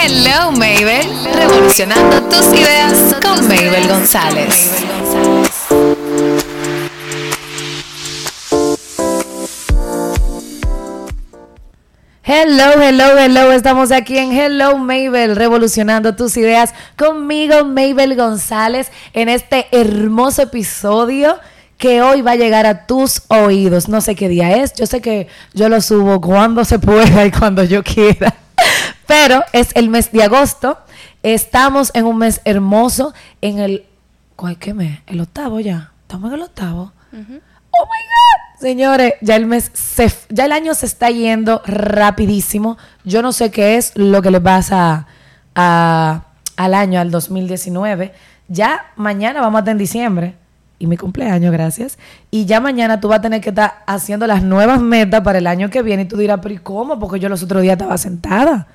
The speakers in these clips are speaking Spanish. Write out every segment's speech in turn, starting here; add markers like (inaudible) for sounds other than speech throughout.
Hello Mabel, revolucionando tus ideas con Mabel González. Hello, hello, hello. Estamos aquí en Hello Mabel, revolucionando tus ideas conmigo, Mabel González, en este hermoso episodio que hoy va a llegar a tus oídos. No sé qué día es, yo sé que yo lo subo cuando se pueda y cuando yo quiera. Pero es el mes de agosto. Estamos en un mes hermoso. En el. ¿Qué mes? El octavo ya. Estamos en el octavo. Oh my God. Señores, ya el mes se, ya el año se está yendo rapidísimo. Yo no sé qué es lo que le pasa a, al año, al 2019. Ya mañana vamos a estar en diciembre y mi cumpleaños, gracias. Y ya mañana tú vas a tener que estar haciendo las nuevas metas para el año que viene y tú dirás, pero ¿y cómo? Porque yo los otros días estaba sentada.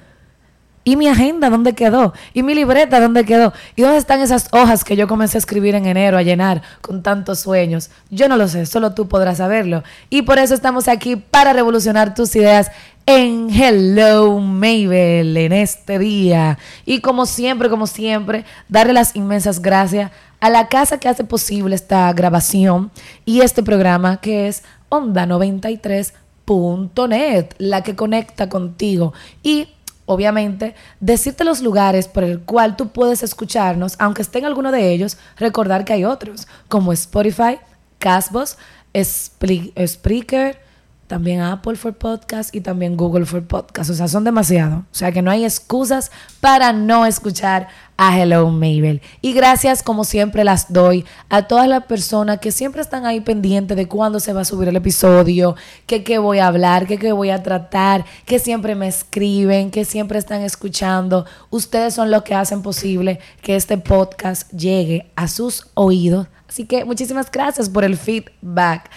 ¿Y mi agenda dónde quedó? ¿Y mi libreta dónde quedó? ¿Y dónde están esas hojas que yo comencé a escribir en enero, a llenar con tantos sueños? Yo no lo sé, solo tú podrás saberlo. Y por eso estamos aquí para revolucionar tus ideas en Hello Mabel en este día. Y como siempre, como siempre, darle las inmensas gracias a la casa que hace posible esta grabación y este programa que es Onda 93.net, la que conecta contigo. Y obviamente, decirte los lugares por el cual tú puedes escucharnos, aunque esté en alguno de ellos, recordar que hay otros, como Spotify, Casbos, Spreaker, también Apple for Podcast y también Google for Podcast. O sea, son demasiado. O sea, que no hay excusas para no escuchar a Hello Mabel. Y gracias, como siempre, las doy a todas las personas que siempre están ahí pendientes de cuándo se va a subir el episodio, que qué voy a hablar, que qué voy a tratar, que siempre me escriben, que siempre están escuchando. Ustedes son los que hacen posible que este podcast llegue a sus oídos. Así que muchísimas gracias por el feedback.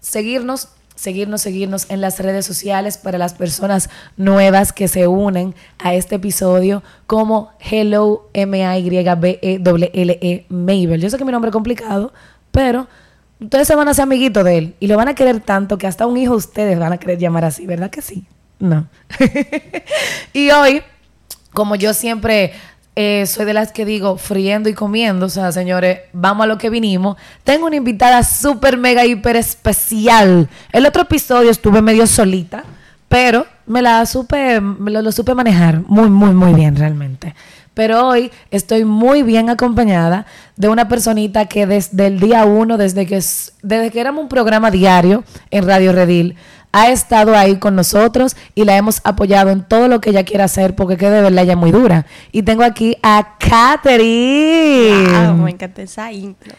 Seguirnos seguirnos, seguirnos en las redes sociales para las personas nuevas que se unen a este episodio como Hello M-A-Y-B-E-L-L-E Mabel. Yo sé que mi nombre es complicado, pero ustedes se van a hacer amiguitos de él y lo van a querer tanto que hasta un hijo ustedes van a querer llamar así, ¿verdad que sí? No. (laughs) y hoy, como yo siempre eh, soy de las que digo friendo y comiendo. O sea, señores, vamos a lo que vinimos. Tengo una invitada súper, mega, hiper especial. El otro episodio estuve medio solita, pero me la supe, me lo, supe manejar muy, muy, muy bien realmente. Pero hoy estoy muy bien acompañada de una personita que desde el día uno, desde que, desde que éramos un programa diario en Radio Redil, ha estado ahí con nosotros y la hemos apoyado en todo lo que ella quiera hacer porque que de verdad ella es muy dura. Y tengo aquí a Katherine. me encanta esa intro.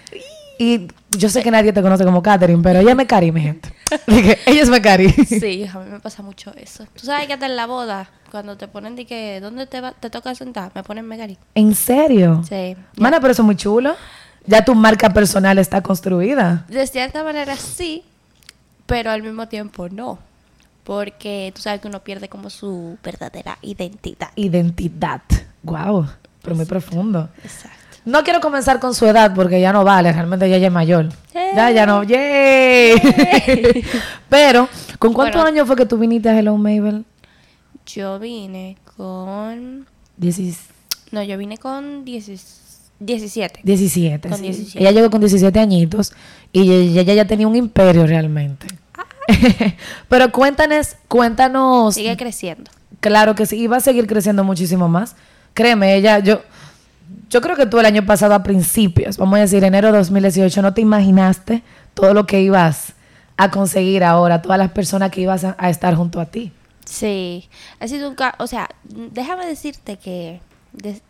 Y yo sé que nadie te conoce como Katherine, pero ella me cari, mi gente. (laughs) ella es me cari. Sí, a mí me pasa mucho eso. Tú sabes que hasta en la boda, cuando te ponen de que, ¿dónde te, te toca sentar? Me ponen Megari. ¿En serio? Sí. Mana, pero eso es muy chulo. Ya tu marca personal está construida. De cierta manera sí, pero al mismo tiempo no. Porque tú sabes que uno pierde como su verdadera identidad. Identidad. Wow, pero muy profundo. Exacto. No quiero comenzar con su edad porque ya no vale, realmente ya es mayor. Ya, ya no, ¡yay! (laughs) pero, ¿con cuántos años fue que tú viniste a Hello Mabel? Yo vine con... Diecis... No, yo vine con 17. 17. 17, con 17. Ella llegó con 17 añitos y ella ya tenía un imperio realmente. (laughs) Pero cuéntanos, cuéntanos. Sigue creciendo. Claro que sí, y va a seguir creciendo muchísimo más. Créeme, ella, yo, yo creo que tú el año pasado a principios, vamos a decir enero de 2018, no te imaginaste todo lo que ibas a conseguir ahora, todas las personas que ibas a, estar junto a ti. Sí, ha sido un, o sea, déjame decirte que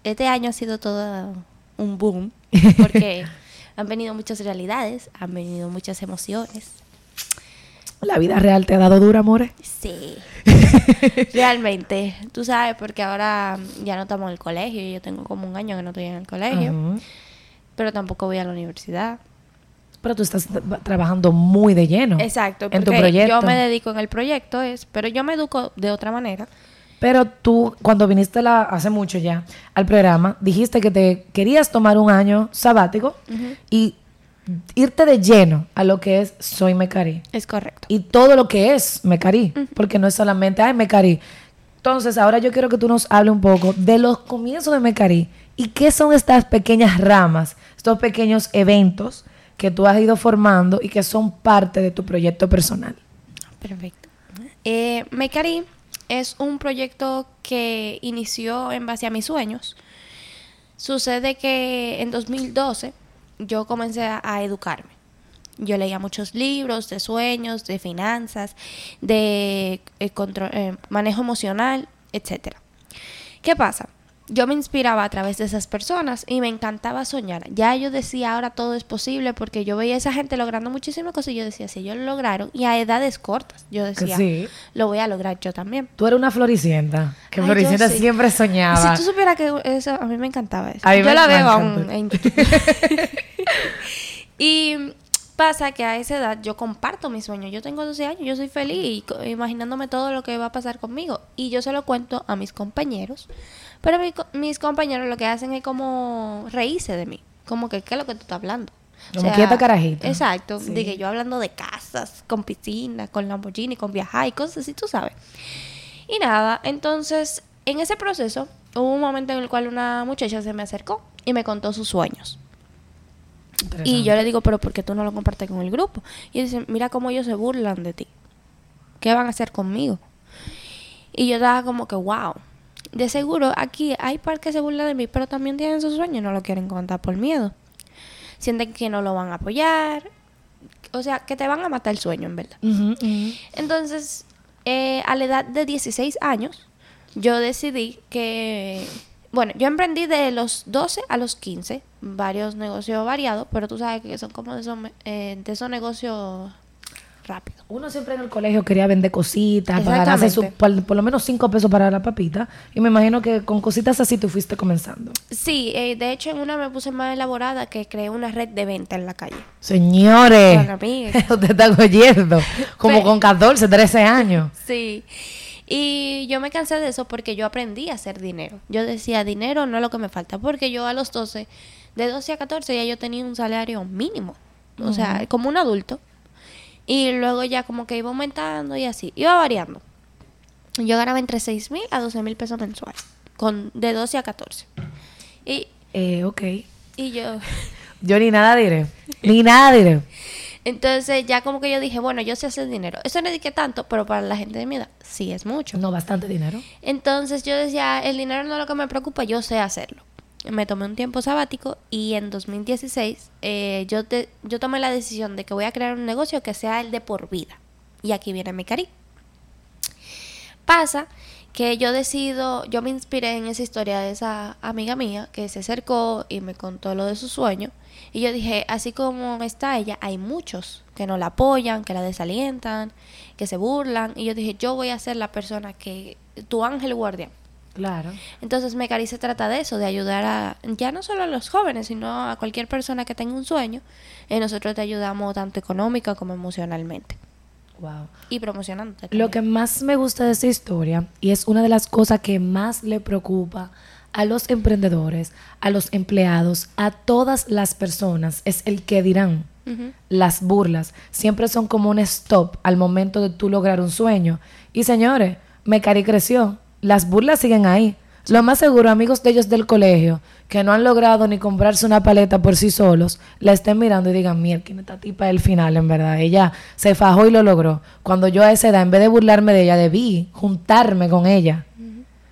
este año ha sido todo un boom, (laughs) porque han venido muchas realidades, han venido muchas emociones. ¿La vida real te ha dado dura, amores? Sí. (laughs) Realmente. Tú sabes, porque ahora ya no estamos en el colegio. Yo tengo como un año que no estoy en el colegio. Pero tampoco voy a la universidad. Pero tú estás trabajando muy de lleno. Exacto. En tu proyecto. Yo me dedico en el proyecto, es, pero yo me educo de otra manera. Pero tú, cuando viniste la, hace mucho ya al programa, dijiste que te querías tomar un año sabático y irte de lleno a lo que es soy Mecari. Es correcto. Y todo lo que es Mecari. Porque no es solamente, ay, Mecari. Entonces, ahora yo quiero que tú nos hables un poco de los comienzos de Mecari y qué son estas pequeñas ramas, estos pequeños eventos que tú has ido formando y que son parte de tu proyecto personal. Perfecto. Eh, Mecari es un proyecto que inició en base a mis sueños. Sucede que en 2012 yo comencé a, educarme. Yo leía muchos libros de sueños, de finanzas, de eh, eh, manejo emocional, etcétera. ¿Qué pasa? Yo me inspiraba a través de esas personas y me encantaba soñar. Ya yo decía, ahora todo es posible porque yo veía a esa gente logrando muchísimas cosas y yo decía, si ellos lo lograron y a edades cortas, yo decía, sí. lo voy a lograr yo también. Tú eres una floricienta, que Ay, floricienta sí. siempre soñaba. Si tú supieras que eso, a mí me encantaba eso. Yo la veo aún en (laughs) y pasa que a esa edad yo comparto mis sueños. Yo tengo 12 años, yo soy feliz imaginándome todo lo que va a pasar conmigo. Y yo se lo cuento a mis compañeros. Pero mi mis compañeros lo que hacen es como reírse de mí. Como que, ¿qué es lo que tú estás hablando? Como quieta carajita. Exacto. Sí. Que yo hablando de casas, con piscina, con Lamborghini, con viajar y cosas así, tú sabes. Y nada, entonces en ese proceso hubo un momento en el cual una muchacha se me acercó y me contó sus sueños. Y yo le digo, pero ¿por qué tú no lo compartes con el grupo? Y dice, mira cómo ellos se burlan de ti. ¿Qué van a hacer conmigo? Y yo estaba como que, wow. De seguro aquí hay par que se burlan de mí, pero también tienen sus sueños y no lo quieren contar por miedo. Sienten que no lo van a apoyar. O sea, que te van a matar el sueño, en verdad. Entonces, eh, a la edad de 16 años, yo decidí que, bueno, yo emprendí de los 12 a los 15, varios negocios variados, pero tú sabes que son como de esos, eh, de esos negocios rápidos. Uno siempre en el colegio quería vender cositas, para ganarse su- por, por lo menos cinco pesos para la papita. Y me imagino que con cositas así tú fuiste comenzando. Sí, eh, de hecho en una me puse más elaborada que creé una red de venta en la calle. Señores, (laughs) usted está oyendo, como Pe- con 14, 13 años. (laughs) Sí. Y yo me cansé de eso porque yo aprendí a hacer dinero. Yo decía, dinero no es lo que me falta, porque yo a los 12, de 12 a 14 ya yo tenía un salario mínimo, o sea, como un adulto. Y luego ya como que iba aumentando y así, iba variando. Yo ganaba entre 6 mil a 12 mil pesos mensuales, con, de 12 a 14. Y, Eh, ok. y yo... (laughs) Yo ni nada diré. Ni (laughs) nada diré. Entonces ya como que yo dije, bueno, yo sé hacer dinero. Eso no es que tanto, pero para la gente de mi edad sí es mucho. No, bastante dinero. Entonces yo decía, el dinero no es lo que me preocupa, yo sé hacerlo. Me tomé un tiempo sabático y en 2016 eh, yo, te- yo tomé la decisión de que voy a crear un negocio que sea el de por vida. Y aquí viene mi cari. Pasa que yo decido, yo me inspiré en esa historia de esa amiga mía que se acercó y me contó lo de su sueño. Y yo dije, así como está ella, hay muchos que no la apoyan, que la desalientan, que se burlan. Y yo dije, yo voy a ser la persona que, tu ángel guardián. Claro. Entonces Mecari se trata de eso, de ayudar a, ya no solo a los jóvenes, sino a cualquier persona que tenga un sueño. Y nosotros te ayudamos tanto económica como emocionalmente. Wow. Y promocionándote. Lo que más me gusta de esta historia, y es una de las cosas que más le preocupa a los emprendedores, a los empleados, a todas las personas, es el que dirán. Las burlas siempre son como un stop al momento de tú lograr un sueño. Y señores, Mecari creció. Las burlas siguen ahí. Lo más seguro, amigos de ellos del colegio, que no han logrado ni comprarse una paleta por sí solos, la estén mirando y digan, mierda, esta tipa es el final, en verdad. Ella se fajó y lo logró. Cuando yo a esa edad, en vez de burlarme de ella, debí juntarme con ella.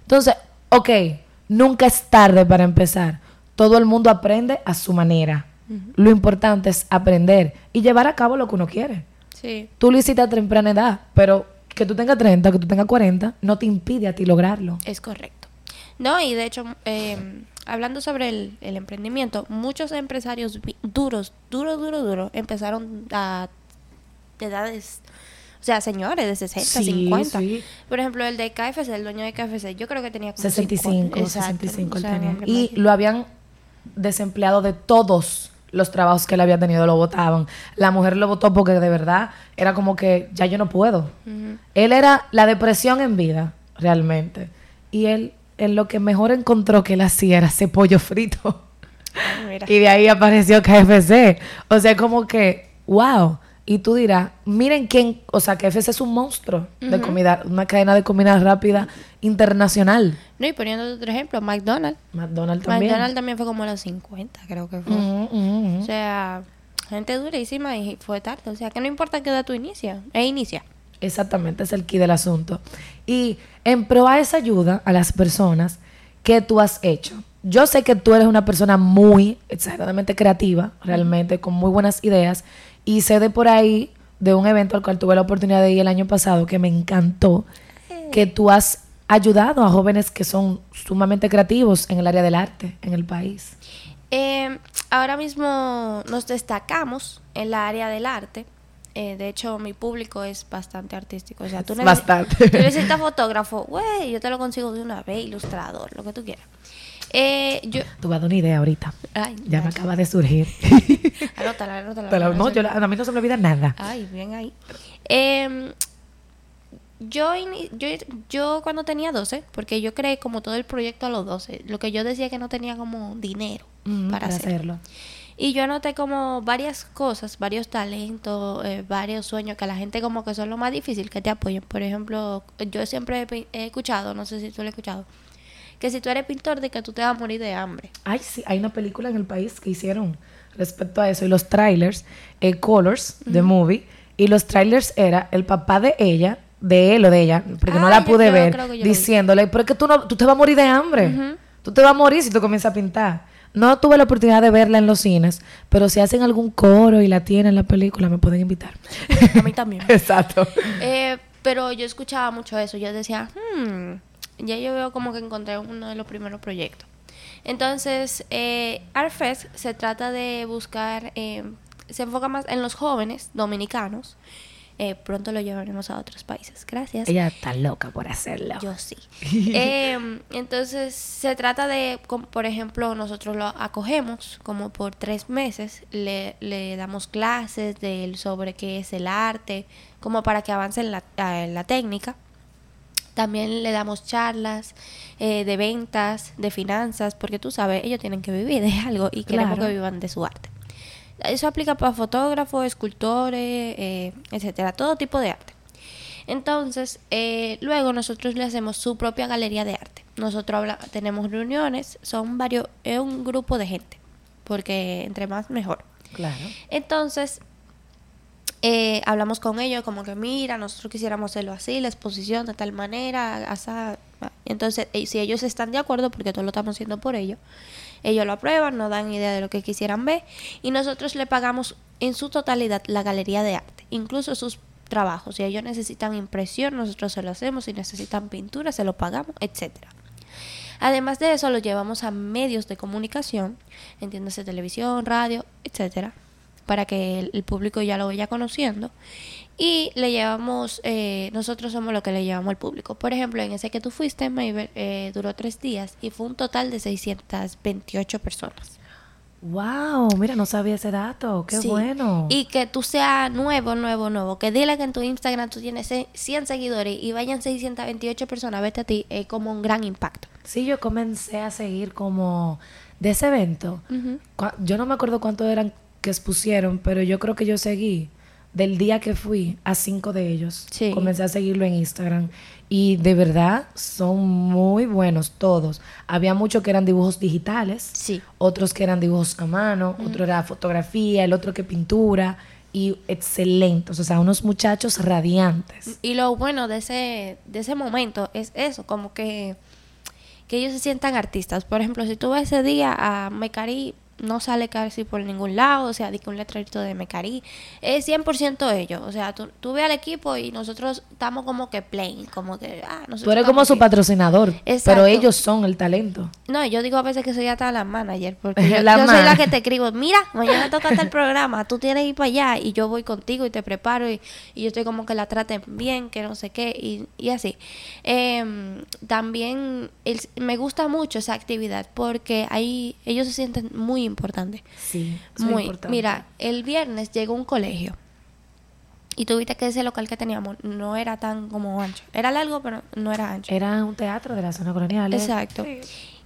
Entonces, ok, nunca es tarde para empezar. Todo el mundo aprende a su manera. Lo importante es aprender y llevar a cabo lo que uno quiere. Sí. Tú lo hiciste a temprana edad, pero que tú tengas 30, que tú tengas 40, no te impide a ti lograrlo. Es correcto. No, y de hecho, eh, hablando sobre el, el emprendimiento, muchos empresarios duros, duro, duro, duro, empezaron a de edades, o sea, señores de 60, Sí, 50. sí. Por ejemplo, el de KFC, el dueño de KFC, yo creo que tenía como 65, 50. Exacto, 65 o él sea, tenía. Y lo habían desempleado de todos los trabajos que él había tenido, lo votaban. La mujer lo votó porque de verdad era como que ya yo no puedo. Él era la depresión en vida, realmente. Y él, en lo que mejor encontró que él hacía era ese pollo frito. Ay, mira. Y de ahí apareció KFC. O sea, como que, wow, y tú dirás, miren quién, o sea, que KFC es un monstruo de comida, una cadena de comida rápida internacional. No, y poniendo otro ejemplo, McDonald's. McDonald's también. McDonald's también fue como a los 50, creo que fue. O sea, gente durísima y fue tarde. O sea, que no importa qué edad tú inicia, e inicia. Exactamente, es el key del asunto. Y en pro a esa ayuda a las personas que tú has hecho. Yo sé que tú eres una persona muy exageradamente creativa, realmente, con muy buenas ideas. Y sé de por ahí, de un evento al cual tuve la oportunidad de ir el año pasado, que me encantó, que tú has ayudado a jóvenes que son sumamente creativos en el área del arte en el país. Eh, ahora mismo nos destacamos en la área del arte. Eh, de hecho, mi público es bastante artístico. O sea, tú, Bastante. tú necesitas fotógrafo, güey, yo te lo consigo de una vez, ilustrador, lo que tú quieras. Eh, yo, Tú vas a dar una idea ahorita. ay, Ya me acaba de surgir. (laughs) Anótala, anótala. No, yo a mí no se me olvida nada. Ay, bien ahí. Em, yo, yo, yo cuando tenía 12, porque yo creé como todo el proyecto a los 12, lo que yo decía que no tenía como dinero Mm, para, hacerlo. Y yo anoté como varias cosas, varios talentos, eh, varios sueños que la gente como que son lo más difícil que te apoyen. Por ejemplo, yo siempre he, he escuchado, no sé si tú lo has escuchado, que si tú eres pintor de que tú te vas a morir de hambre. Ay, sí, hay una película en el país que hicieron respecto a eso y los trailers, eh, Colors, the movie, y los trailers era el papá de ella, de él o de ella, porque no la pude yo ver, creo diciéndole, pero es que tú, no, tú te vas a morir de hambre, tú te vas a morir si tú comienzas a pintar. No tuve la oportunidad de verla en los cines, pero si hacen algún coro y la tienen en la película, me pueden invitar. A mí también. (laughs) Exacto. Eh, pero yo escuchaba mucho eso. Yo decía, hmm, ya yo veo como que encontré uno de los primeros proyectos. Entonces, eh, ArtFest se trata de buscar, eh, se enfoca más en los jóvenes dominicanos. Eh, pronto lo llevaremos a otros países. Gracias. Ella está loca por hacerlo. Yo sí. (laughs) Em, entonces, se trata de, por ejemplo, nosotros lo acogemos como por tres meses, le, le damos clases de, sobre qué es el arte, como para que avance en la, en la técnica. También le damos charlas eh, de ventas, de finanzas, porque tú sabes, ellos tienen que vivir de (laughs) algo y queremos Claro. que vivan de su arte. Eso aplica para fotógrafos, escultores, eh, etcétera, todo tipo de arte. Entonces, eh, luego nosotros le hacemos su propia galería de arte. Nosotros habla- tenemos reuniones, son varios, es un grupo de gente, porque entre más mejor. Claro. Entonces, eh, hablamos con ellos como que mira, nosotros quisiéramos hacerlo así, la exposición de tal manera, asa- entonces eh, si ellos están de acuerdo, porque todo lo estamos haciendo por ellos, ellos lo aprueban, nos dan idea de lo que quisieran ver y nosotros le pagamos en su totalidad la galería de arte, incluso sus trabajos. Si ellos necesitan impresión, nosotros se lo hacemos, si necesitan pintura, se lo pagamos, etcétera. Además de eso, lo llevamos a medios de comunicación, entiéndase televisión, radio, etcétera, para que el, el público ya lo vaya conociendo. Y le llevamos, eh, nosotros somos lo que le llevamos al público. Por ejemplo, en ese que tú fuiste, Maybell, eh, duró tres días y fue un total de 628 personas. Wow, mira, no sabía ese dato. Qué Sí. bueno. Y que tú seas nuevo, nuevo, nuevo. Que dile que en tu Instagram tú tienes ce- 100 seguidores y vayan 628 personas a verte a ti, es como un gran impacto. Sí, yo comencé a seguir como de ese evento. Yo no me acuerdo cuántos eran que expusieron, pero yo creo que yo seguí del día que fui a cinco de ellos. Sí. Comencé a seguirlo en Instagram. Y de verdad son muy buenos todos. Había muchos que eran dibujos digitales, Sí. otros que eran dibujos a mano, otro era fotografía, el otro que pintura. Y excelentes, o sea, unos muchachos radiantes. Y lo bueno de ese, de ese momento es eso, como que, que ellos se sientan artistas. Por ejemplo, si tú ves ese día a Mecari, no sale casi por ningún lado, o sea, di que un letrerito de Mecari, es 100% ellos. O sea, tú, tú ves al equipo y nosotros estamos como que plain, como que, ah, Tú eres como su aquí. patrocinador, Exacto. pero ellos son el talento. No, yo digo a veces que soy hasta la manager, porque (laughs) yo, La yo soy la que te escribo, mira, mañana toca el programa, tú tienes que ir para allá y yo voy contigo y te preparo y, y yo estoy como que la traten bien, que no sé qué, y, y así. Em, también el- me gusta mucho esa actividad porque ahí ellos se sienten muy importantes. Sí, Muy, importante. mira, el viernes llegó un colegio y tuviste que ese local que teníamos no era tan como ancho. Era largo, pero no era ancho. Era un teatro de la zona colonial. ¿eh? Exacto.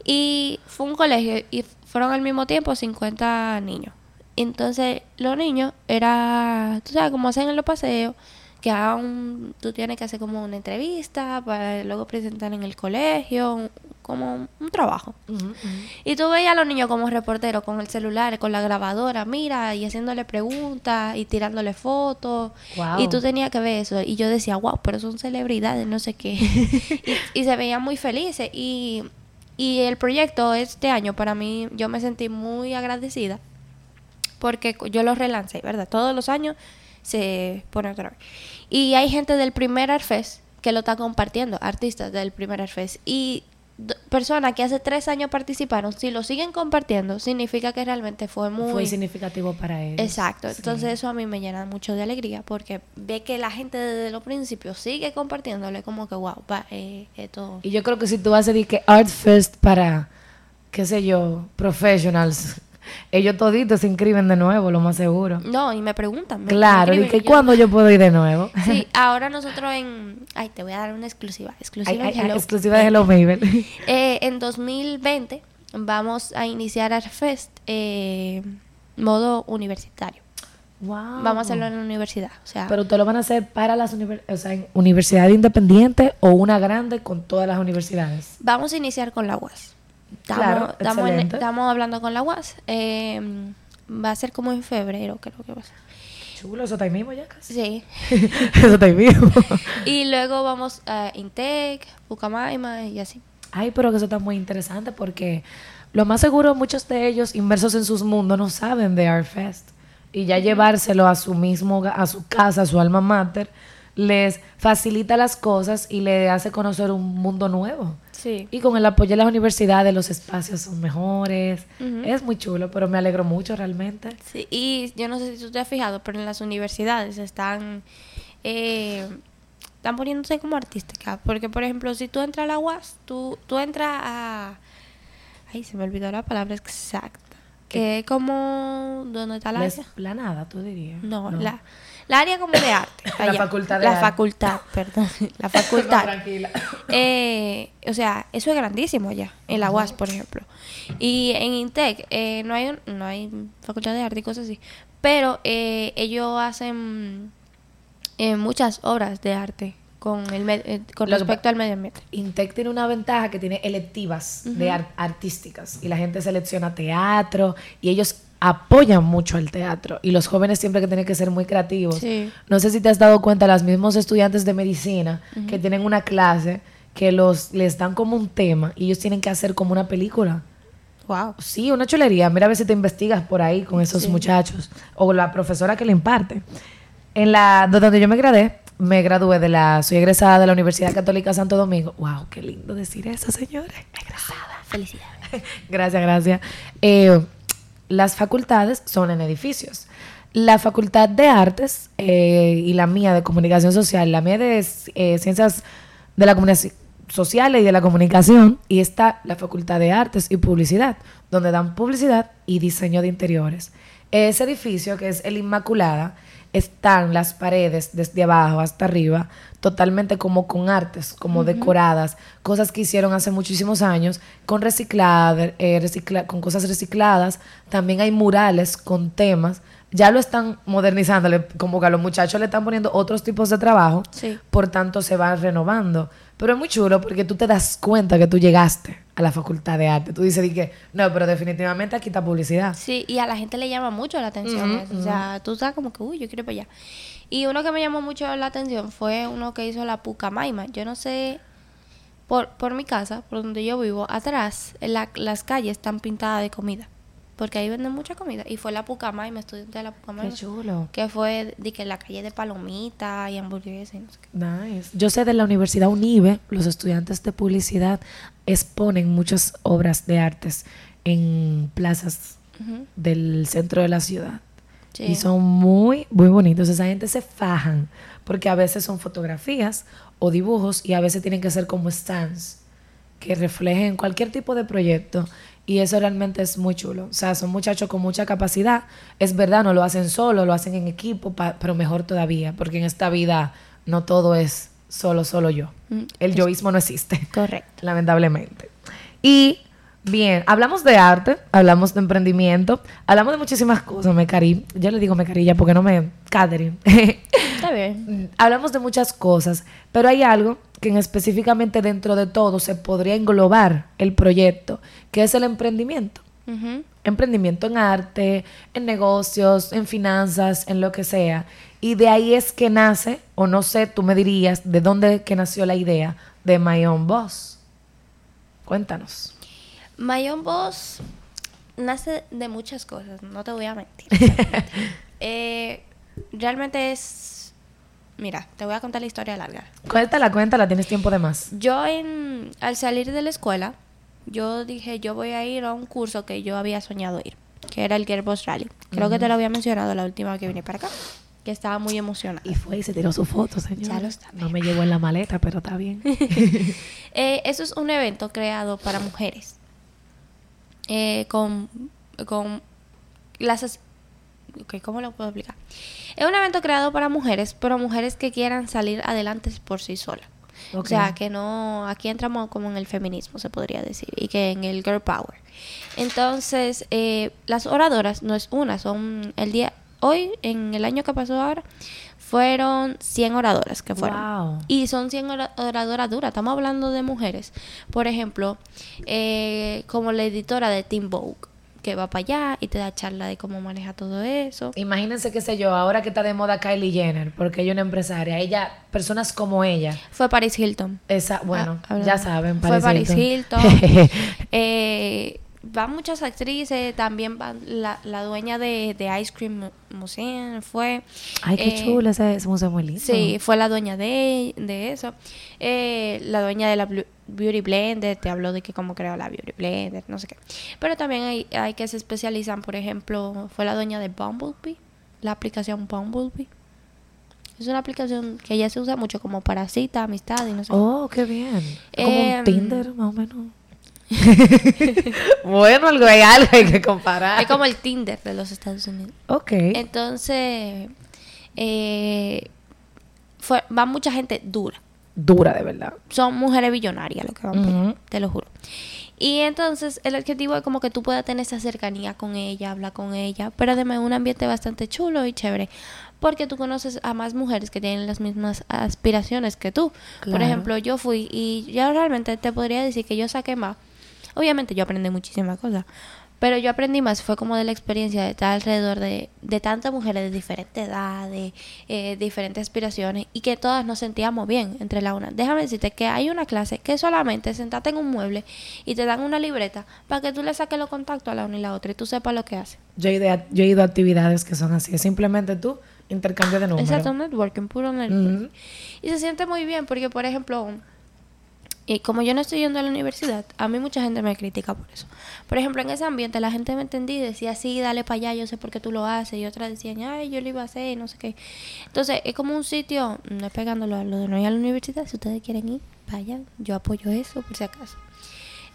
Y fue un colegio y fueron al mismo tiempo 50 niños. Entonces, los niños era, tú sabes, como hacen en los paseos, que hagan, tú tienes que hacer como una entrevista para luego presentar en el colegio, como un trabajo. Y tú veías a los niños como reporteros con el celular, con la grabadora, mira, y haciéndole preguntas y tirándole fotos. Wow. Y tú tenías que ver eso. Y yo decía, wow, pero son celebridades, no sé qué. (laughs) y, y se veían muy felices. Y, y el proyecto este año, para mí, yo me sentí muy agradecida porque yo lo relancé, ¿verdad? Todos los años se pone otra vez. Y hay gente del primer Arfest que lo está compartiendo, artistas del primer Arfest. Y personas que hace tres años participaron, si lo siguen compartiendo, significa que realmente fue muy... Fue significativo para ellos. Exacto, Sí. entonces eso a mí me llena mucho de alegría porque ve que la gente desde los principios sigue compartiéndole como que wow, va, eh, esto... Y yo creo que si tú haces de que Art Fest para, qué sé yo, professionals, ellos toditos se inscriben de nuevo, lo más seguro. No, y me preguntan. me- Claro, y que cuándo yo puedo ir de nuevo. (laughs) Sí, (laughs) ahora nosotros en... Ay, te voy a dar una exclusiva. Exclusiva Ay, en ay, Hello. exclusiva de Hello Mabel. (laughs) Eh, en 2020 vamos a iniciar Artfest eh, modo universitario. wow. Vamos a hacerlo en la universidad. O sea, Pero ustedes lo van a hacer para las univers- o sea, en universidad independiente o una grande con todas las universidades. vamos a iniciar con la UAS. Estamos, Claro, estamos, en- excelente. estamos hablando con la UAS. eh, va a ser como en febrero, creo que va a ser. Chulo, eso está ahí mismo ya casi. Sí. (laughs) eso está ahí mismo. (laughs) Y luego vamos a Intec, Pucamaima y así. Ay, pero que eso está muy interesante porque lo más seguro muchos de ellos inmersos en sus mundos no saben de Art Fest y ya llevárselo a su mismo a su casa, a su alma mater, les facilita las cosas y le hace conocer un mundo nuevo. Sí. Y con el apoyo de las universidades los espacios son mejores. Es muy chulo, pero me alegro mucho realmente. Sí, y yo no sé si tú te has fijado, pero en las universidades están eh, están poniéndose como artísticas. Porque, por ejemplo, si tú entras a la UAS, tú, tú entras a... Ay, se me olvidó la palabra exacta. Que es como... ¿Dónde está la La esplanada, tú dirías. No, La, la área como de arte. (coughs) (laughs) La facultad de La arte. facultad, perdón. La facultad. tranquila. (laughs) Eh, o sea, eso es grandísimo allá, en la UAS, por ejemplo. Y en Intec eh, no hay un- no hay facultad de arte y cosas así, pero eh, ellos hacen eh, muchas obras de arte con el med- eh, con Lo respecto al medio ambiente. Intec tiene una ventaja que tiene electivas de ar- artísticas y la gente selecciona teatro y ellos apoyan mucho el teatro y los jóvenes siempre que tienen que ser muy creativos. Sí. No sé si te has dado cuenta, los mismos estudiantes de medicina que tienen una clase que los les dan como un tema y ellos tienen que hacer como una película. Wow. Sí, una chulería. Mira a ver si te investigas por ahí con esos Sí. muchachos. O la profesora que le imparte. En la, de donde yo me gradué, me gradué de la, soy egresada de la Universidad Católica Santo Domingo. Wow, qué lindo decir eso, señores. Egresada. Felicidades. (laughs) gracias, gracias. Eh, las facultades son en edificios. La facultad de artes eh, y la mía de comunicación social, la mía de eh, ciencias de la comunicación social y de la comunicación, y está la facultad de artes y publicidad, donde dan publicidad y diseño de interiores. Ese edificio, que es el Inmaculada, están las paredes desde abajo hasta arriba, totalmente como con artes, como decoradas, cosas que hicieron hace muchísimos años, con reciclada, eh, recicla- con cosas recicladas. También hay murales con temas. Ya lo están modernizando, como que a los muchachos le están poniendo otros tipos de trabajo, Sí. por tanto se van renovando. Pero es muy chulo porque tú te das cuenta que tú llegaste a la facultad de arte. Tú dices di que, no, pero definitivamente aquí está publicidad. Sí, y a la gente le llama mucho la atención eso. O sea, tú estás como que, uy, yo quiero ir para allá. Y uno que me llamó mucho la atención fue uno que hizo la Pucamaima. Yo no sé, por, por mi casa, por donde yo vivo, atrás, en la- las calles están pintadas de comida. Porque ahí venden mucha comida. Y fue la Pucamaima, estudiante de la Pucamaima. Qué chulo. Que fue de que en la calle de Palomita y hamburguesas y no sé qué. Nice. Yo sé de la Universidad Unive, los estudiantes de publicidad exponen muchas obras de artes en plazas del centro de la ciudad. Sí. Y son muy, muy bonitos. Esa gente se fajan porque a veces son fotografías o dibujos y a veces tienen que ser como stands que reflejen cualquier tipo de proyecto. Y eso realmente es muy chulo. O sea, son muchachos con mucha capacidad. Es verdad, no lo hacen solo, lo hacen en equipo, pero mejor todavía, porque en esta vida no todo es solo, solo yo. Mm, El yoísmo no existe Correcto. (laughs) lamentablemente. Y Bien, hablamos de arte, hablamos de emprendimiento, hablamos de muchísimas cosas, me cari. Yo le digo me carilla porque no me... Catherine. (laughs) Está bien. hablamos de muchas cosas, pero hay algo que en específicamente dentro de todo se podría englobar el proyecto, que es el emprendimiento. Emprendimiento en arte, en negocios, en finanzas, en lo que sea. Y de ahí es que nace, o no sé, tú me dirías, de dónde que nació la idea de My Own Boss. Cuéntanos. My Own Boss nace de muchas cosas, no te voy a mentir. (laughs) Eh, realmente es... Mira, te voy a contar la historia larga. Cuéntala, cuéntala, tienes tiempo de más. Yo en, al salir de la escuela, yo dije, yo voy a ir a un curso que yo había soñado ir, que era el Boss Rally. Creo que te lo había mencionado la última vez que vine para acá, que estaba muy emocionada. Y fue y se tiró su foto, señor. Ya lo está No me llevó en la maleta, pero está bien. (laughs) Eh, eso es un evento creado para mujeres. Eh, con, con las... ¿Cómo lo puedo explicar? Es un evento creado para mujeres, pero mujeres que quieran salir adelante por sí solas. O sea, que no... Aquí entramos como en el feminismo, se podría decir, y que en el girl power. Entonces, eh, las oradoras no es una, son el día... Hoy, en el año que pasó ahora, fueron 100 oradoras que fueron. Wow. Y son 100 ora- oradoras duras. Estamos hablando de mujeres. Por ejemplo, eh, como la editora de Teen Vogue, que va para allá y te da charla de cómo maneja todo eso. Imagínense, qué sé yo, ahora que está de moda Kylie Jenner, porque ella es una empresaria, ella, personas como ella, Fue Paris Hilton. esa, bueno, Ah, ya saben, Fue Paris Hilton. Hilton. (laughs) Eh, van muchas actrices, también van la, la dueña de, de Ice Cream Mu- Museum, fue. Ay, qué Eh, chulo ese, ese museo muy lindo. Sí, fue la dueña de, de eso. Eh, la dueña de la Beauty Blender te habló de que cómo creó la Beauty Blender, no sé qué. Pero también hay, hay que se especializan, por ejemplo, fue la dueña de Bumblebee, la aplicación Bumblebee. Es una aplicación que ya se usa mucho como para cita, amistad y no sé. qué. Oh, qué bien. Como Em, un Tinder, más o menos. (laughs) bueno, algo hay algo hay que comparar. Es como el Tinder de los Estados Unidos. Ok. Entonces, eh, fue, va mucha gente dura. Dura, de verdad. son mujeres billonarias lo que van te lo juro. Y entonces el objetivo es como que tú puedas tener esa cercanía con ella, hablar con ella, pero además un ambiente bastante chulo y chévere, porque tú conoces a más mujeres que tienen las mismas aspiraciones que tú. Por ejemplo, yo fui y yo realmente te podría decir que yo saqué más. Obviamente yo aprendí muchísimas cosas, pero yo aprendí más, fue como de la experiencia de estar alrededor de, de tantas mujeres de diferentes edades, eh, diferentes aspiraciones y que todas nos sentíamos bien entre la una. Déjame decirte que hay una clase que solamente sentarte en un mueble y te dan una libreta para que tú le saques los contactos a la una y la otra y tú sepas lo que hace. Yo he, ido a, yo he ido a actividades que son así. es Simplemente tú, intercambio de números. Exacto, networking, puro networking. Y se siente muy bien porque, por ejemplo, y como yo no estoy yendo a la universidad, a mí mucha gente me critica por eso. Por ejemplo, en ese ambiente la gente me entendía y decía, sí, dale para allá, yo sé por qué tú lo haces. Y otras decían, ay, yo lo iba a hacer y no sé qué. Entonces, es como un sitio, no es pegándolo a lo de no ir a la universidad, si ustedes quieren ir, vayan, yo apoyo eso por si acaso.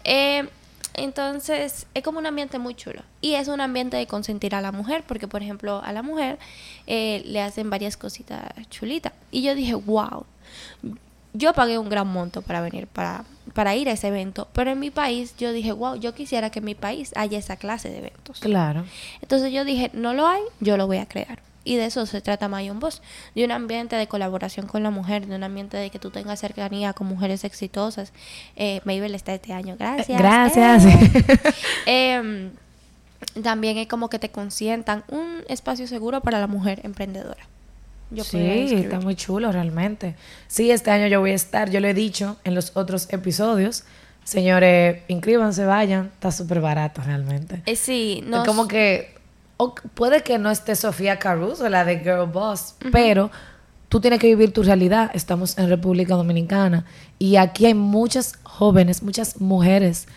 Eh, entonces, es como un ambiente muy chulo. Y es un ambiente de consentir a la mujer, porque, por ejemplo, a la mujer eh, le hacen varias cositas chulitas. Y yo dije, wow, yo pagué un gran monto para venir, para, para ir a ese evento. Pero en mi país, yo dije, wow, yo quisiera que en mi país haya esa clase de eventos. Claro. Entonces yo dije, no lo hay, yo lo voy a crear. Y de eso se trata Mayon Boss, de un ambiente de colaboración con la mujer, de un ambiente de que tú tengas cercanía con mujeres exitosas. Eh, Mabel está este año, gracias. Gracias. Eh. (laughs) Em, también es como que te consientan un espacio seguro para la mujer emprendedora. Yo sí, está muy chulo realmente. Sí, este año yo voy a estar, yo lo he dicho en los otros episodios. Señores, inscríbanse, vayan, está súper barato realmente. Eh, sí, Es no como que o- puede que no esté Sofía Caruso, la de Girl Boss, pero tú tienes que vivir tu realidad. Estamos en República Dominicana y aquí hay muchas jóvenes, muchas mujeres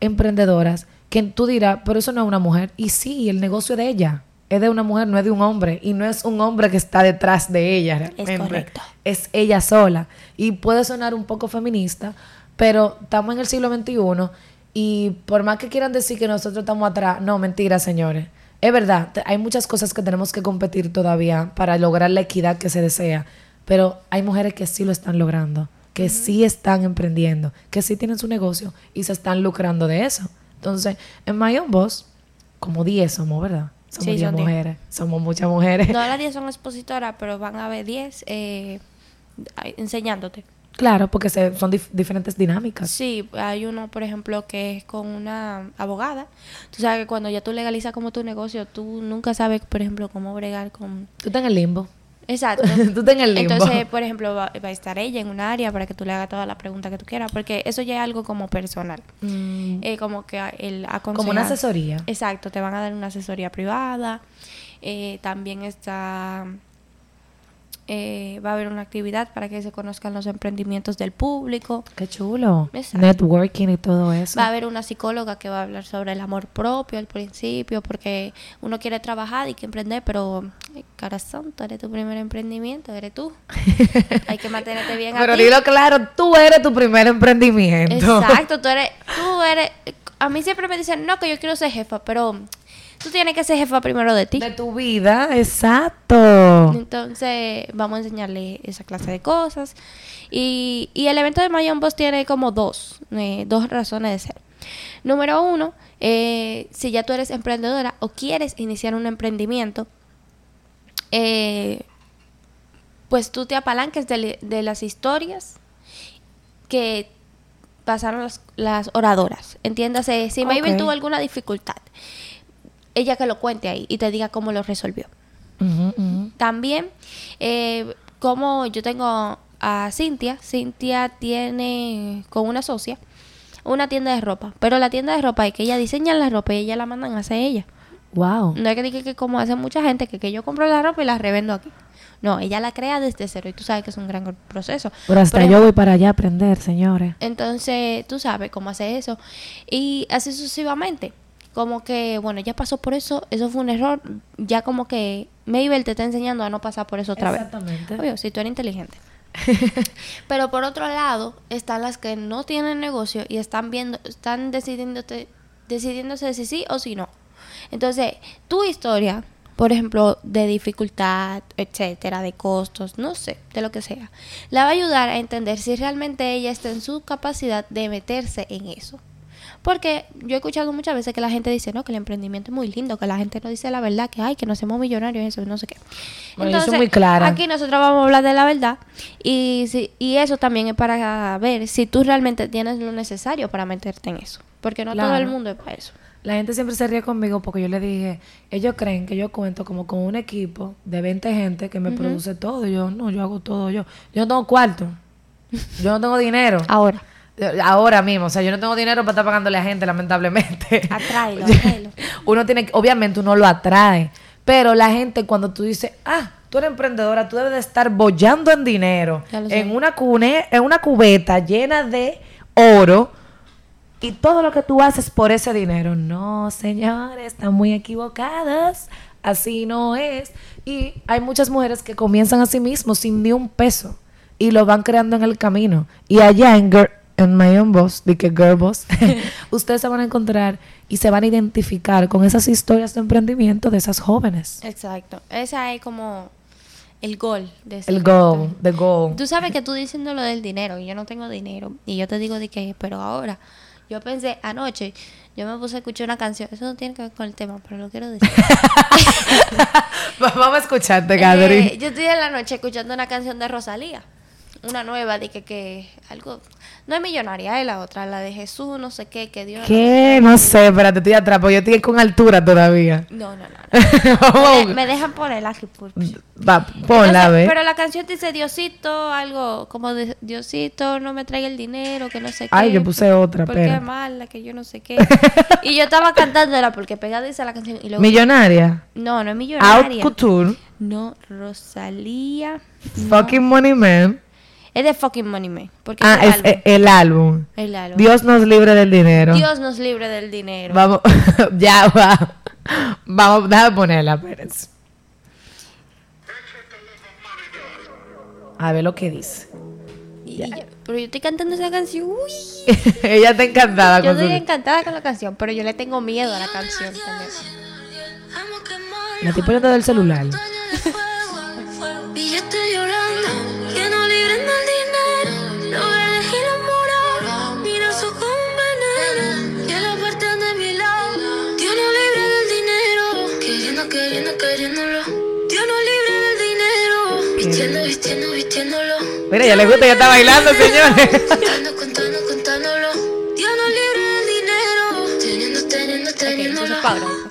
emprendedoras que tú dirás, pero eso no es una mujer. Y sí, el negocio es de ella. Es de una mujer, no es de un hombre. Y no es un hombre que está detrás de ella. realmente. correcto. Es ella sola. Y puede sonar un poco feminista, pero estamos en el siglo XXI y por más que quieran decir que nosotros estamos atrás, no, mentira, señores. Es verdad, hay muchas cosas que tenemos que competir todavía para lograr la equidad que se desea, pero hay mujeres que sí lo están logrando, que sí están emprendiendo, que sí tienen su negocio y se están lucrando de eso. Entonces, en My Own Boss, como 10 somos, ¿verdad? Somos Sí, 10 son 10. mujeres. Somos muchas mujeres. No las 10 son expositoras, pero van a haber 10 eh, enseñándote. Claro, porque se- son dif- diferentes dinámicas. Sí, hay uno, por ejemplo, que es con una abogada. Tú sabes que cuando ya tú legalizas como tu negocio, tú nunca sabes, por ejemplo, cómo bregar con... Tú estás en el limbo. Exacto. (laughs) Tú estás en el limbo. Entonces, por ejemplo, va, va a estar ella en un área para que tú le hagas toda la pregunta que tú quieras, porque eso ya es algo como personal. Mm, Eh, como que el como una asesoría. Exacto, te van a dar una asesoría privada. Eh, también está. Eh, va a haber una actividad para que se conozcan los emprendimientos del público. Qué chulo. Exacto. Networking y todo eso. Va a haber una psicóloga que va a hablar sobre el amor propio al principio, porque uno quiere trabajar y que emprender, pero eh, corazón, tú eres tu primer emprendimiento, eres tú. (laughs) Hay que mantenerte bien a Pero ti. dilo claro, tú eres tu primer emprendimiento. Exacto, tú eres, tú eres, a mí siempre me dicen, no, que yo quiero ser jefa, pero tú tienes que ser jefa primero de ti. De tu vida, exacto. Entonces, vamos a enseñarle esa clase de cosas. Y, y el evento de Mayon Boss tiene como dos, eh, dos razones de ser. Número uno, eh, si ya tú eres emprendedora o quieres iniciar un emprendimiento, eh, pues tú te apalanques de, de las historias que pasaron las, las oradoras. Entiéndase, si Mabel Ok. tuvo alguna dificultad, ella que lo cuente ahí y te diga cómo lo resolvió. También, eh, como yo tengo a Cintia, Cintia tiene con una socia una tienda de ropa, pero la tienda de ropa es que ella diseña la ropa y ella la mandan a hacer ella. Wow. No es que diga que como hace mucha gente, que, que yo compro la ropa y la revendo aquí. No, ella la crea desde cero y tú sabes que es un gran proceso. Pero hasta yo voy para allá a aprender, señores. entonces, tú sabes cómo hacer eso. Y así sucesivamente. Como que, bueno, ya pasó por eso, eso fue un error. Ya como que Mabel te está enseñando a no pasar por eso otra vez. Exactamente. Obvio, si tú eres inteligente. (laughs) Pero por otro lado, están las que no tienen negocio y están viendo, están decidiéndote, decidiéndose si sí o si no. Entonces, tu historia, por ejemplo, de dificultad, etcétera, de costos, no sé, de lo que sea, la va a ayudar a entender si realmente ella está en su capacidad de meterse en eso. Porque yo he escuchado muchas veces que la gente dice, no, que el emprendimiento es muy lindo, que la gente no dice la verdad, que ay, que no hacemos millonarios, eso, no sé qué. Bueno, yo soy muy clara. Aquí nosotros vamos a hablar de la verdad y, si, y eso también es para ver si tú realmente tienes lo necesario para meterte en eso. Porque no todo el mundo es para eso. La gente siempre se ríe conmigo porque yo le dije, ellos creen que yo cuento como con un equipo de 20 gente que me produce todo. Yo, no, yo hago todo yo. Yo no tengo cuarto. Yo no tengo dinero. Ahora, Ahora mismo, o sea, yo no tengo dinero para estar pagándole a gente, lamentablemente. (laughs) Atráelo, (laughs) atráelo. uno tiene, que- obviamente uno lo atrae, pero la gente cuando tú dices, ah, tú eres emprendedora, tú debes de estar bollando en dinero, en una, cune, en una cubeta llena de oro, y todo lo que tú haces por ese dinero. No, señores, están muy equivocadas. Así no es. Y hay muchas mujeres que comienzan a sí mismos sin ni un peso y lo van creando en el camino. Y allá en, Girl- en My Own Boss, de que Girl Boss, (laughs) (laughs) ustedes se van a encontrar y se van a identificar con esas historias de emprendimiento de esas jóvenes. exacto. Esa es como el gol de ese El goal, the goal. Tú sabes que tú diciendo lo del dinero y yo no tengo dinero y yo te digo de que, pero ahora, yo pensé anoche, yo me puse a escuchar una canción, eso no tiene que ver con el tema, pero lo quiero decir. (laughs) Vamos a escucharte, Eh, Catherine. yo estoy en la noche escuchando una canción de Rosalía, una nueva de que, que algo, no es millonaria, es la otra, la de Jesús, no sé qué, que Dios... ¿Qué? No sé, espérate, estoy atrás, porque yo estoy con altura todavía. No, no, no. no. (laughs) Me, me dejan ponerla aquí por... Va, ponla, ve. Pero la canción dice Diosito, algo como de Diosito, no me traiga el dinero, que no sé qué. Ay, yo puse otra, Porque espera. es mala, que yo no sé qué. (laughs) y yo estaba cantándola porque pegada dice la canción. Y luego, Millonaria. no, no es Out millonaria. Couture. No, Rosalía. no. Fucking Money Man. Es de fucking Money Man. Porque Ah, es es el álbum. el álbum. El álbum. Dios nos libre del dinero. Dios nos libre del dinero. Vamos, (laughs) ya va. Vamos, déjame ponerla, espérense. A ver lo que dice. Y- yo- pero yo estoy cantando esa canción. Uy. (laughs) Ella está encantada Yo con estoy su... encantada con la canción, pero yo le tengo miedo a la canción también. La estoy poniendo del celular. Y yo estoy llorando, que no libren mal dinero. Logré elegir el muro, mira su con veneno. Que la apartan de mi lado, Dios no libre del dinero. Queriendo, queriendo, queriéndolo. Dios no libre del dinero. Vistiendo, vistiendo, vistiéndolo. Mira, ya le gusta, ya está bailando, señores. Contando, contando, contándolo. Dios no libre del dinero. Teniendo, teniendo, teniéndolo. Okay,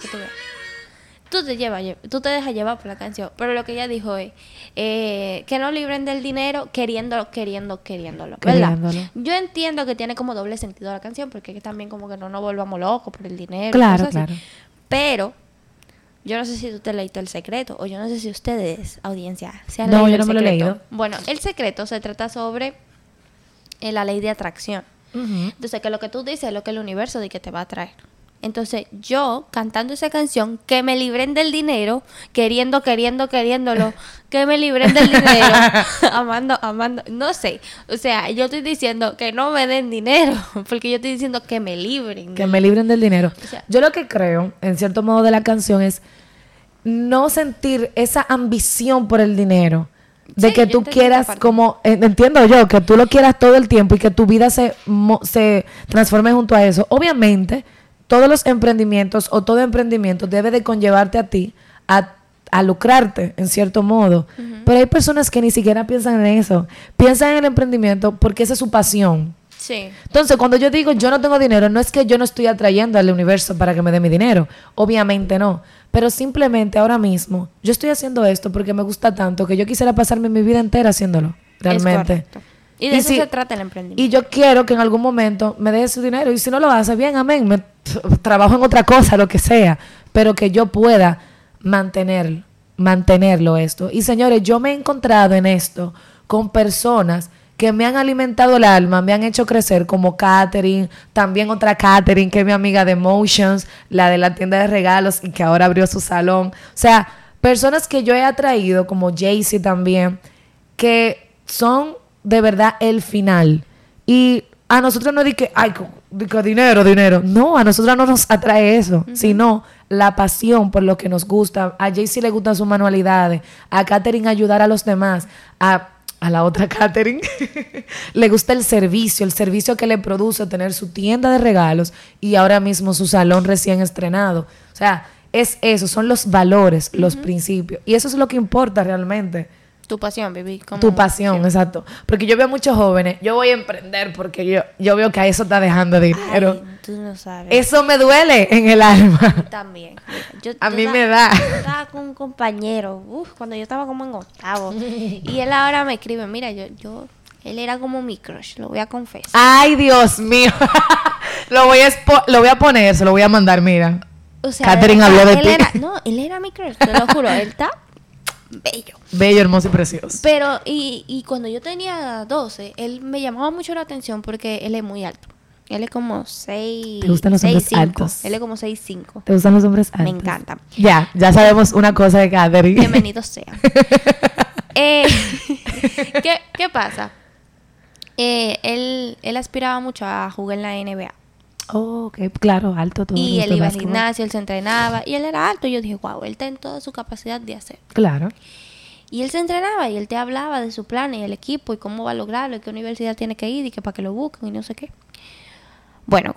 tú te, llevas, lle- tú te dejas llevar por la canción, pero lo que ella dijo es eh, que no libren del dinero queriéndolo, queriendo, queriéndolo, ¿verdad? Queriéndolo. Yo entiendo que tiene como doble sentido la canción, porque que también como que no nos volvamos locos por el dinero. Claro, cosas así. claro. Pero yo no sé si tú te leíste El Secreto, o yo no sé si ustedes, audiencia, se han No, leído yo El no me lo he leído. Bueno, El Secreto se trata sobre eh, la ley de atracción. Entonces, que lo que tú dices es lo que el universo de que te va a traer. Entonces, yo cantando esa canción, que me libren del dinero, queriendo, queriendo, queriéndolo, (laughs) que me libren del dinero, (laughs) amando, amando, no sé. O sea, yo estoy diciendo que no me den dinero, (laughs) porque yo estoy diciendo que me libren. Que me libren del dinero. O sea- Yo lo que creo, en cierto modo, de la canción es no sentir esa ambición por el dinero. De Sí, que tú quieras, como, eh, entiendo yo, que tú lo quieras todo el tiempo y que tu vida se, se transforme junto a eso. Obviamente, todos los emprendimientos o todo emprendimiento debe de conllevarte a ti a, a lucrarte, en cierto modo. Pero hay personas que ni siquiera piensan en eso. Piensan en el emprendimiento porque esa es su pasión. Sí. Entonces, cuando yo digo yo no tengo dinero, no es que yo no estoy atrayendo al universo para que me dé mi dinero. Obviamente no. Pero simplemente ahora mismo, yo estoy haciendo esto porque me gusta tanto que yo quisiera pasarme mi vida entera haciéndolo. Realmente. Es. Y de eso si- se trata el emprendimiento. Y yo quiero que en algún momento me dé su dinero. Y si no lo hace, bien, amén. Me, trabajo en otra cosa, lo que sea. Pero que yo pueda mantener, mantenerlo esto. Y señores, yo me he encontrado en esto con personas que me han alimentado el alma, me han hecho crecer como Katherine, también otra Katherine que es mi amiga de Motions, la de la tienda de regalos y que ahora abrió su salón. O sea, personas que yo he atraído como Jaycee también, que son de verdad el final. Y a nosotros no di que, ay, di que dinero, dinero. No, a nosotros no nos atrae eso, sino la pasión por lo que nos gusta. A Jaycee le gustan sus manualidades, a Katherine ayudar a los demás, a, a la otra (laughs) Katherine (laughs) le gusta el servicio, el servicio que le produce tener su tienda de regalos y ahora mismo su salón recién estrenado. O sea, es eso, son los valores, los principios. Y eso es lo que importa realmente. Tu pasión, baby. como- Tu pasión, exacto. Porque yo veo muchos jóvenes, yo voy a emprender porque yo, yo veo que a eso está dejando dinero. Ay, tú no sabes. Eso me duele en el alma. También. Yo- A yo mí me da. Yo estaba con un compañero, uf, cuando yo estaba como en octavo. y él ahora me escribe, mira, yo, yo, él era como mi crush, lo voy a confesar. Ay, Dios mío. (laughs) lo, voy a expo- lo voy a poner, se lo voy a mandar, mira. O sea, Catherine habló de ti. Era, no, él era mi crush, te lo juro, él está bello. Bello, hermoso y precioso. Pero, y, y cuando yo tenía 12, él me llamaba mucho la atención porque él es muy alto. Él es como 6. ¿Te gustan los hombres altos? Él es como 6'5. ¿Te gustan los hombres altos? Me encanta. Ya, ya sabemos una cosa de Katherine. Bienvenido sea. (laughs) Eh, (laughs) ¿qué, qué pasa? Eh, él, él aspiraba mucho a jugar en la NBA. Oh, ok, claro, alto todo. y él iba al gimnasio, él se entrenaba. Y él era alto. Y yo dije, wow, él está en toda su capacidad de hacer. Claro. Y él se entrenaba y él te hablaba de su plan y el equipo y cómo va a lograrlo y qué universidad tiene que ir y que para que lo busquen y no sé qué. Bueno,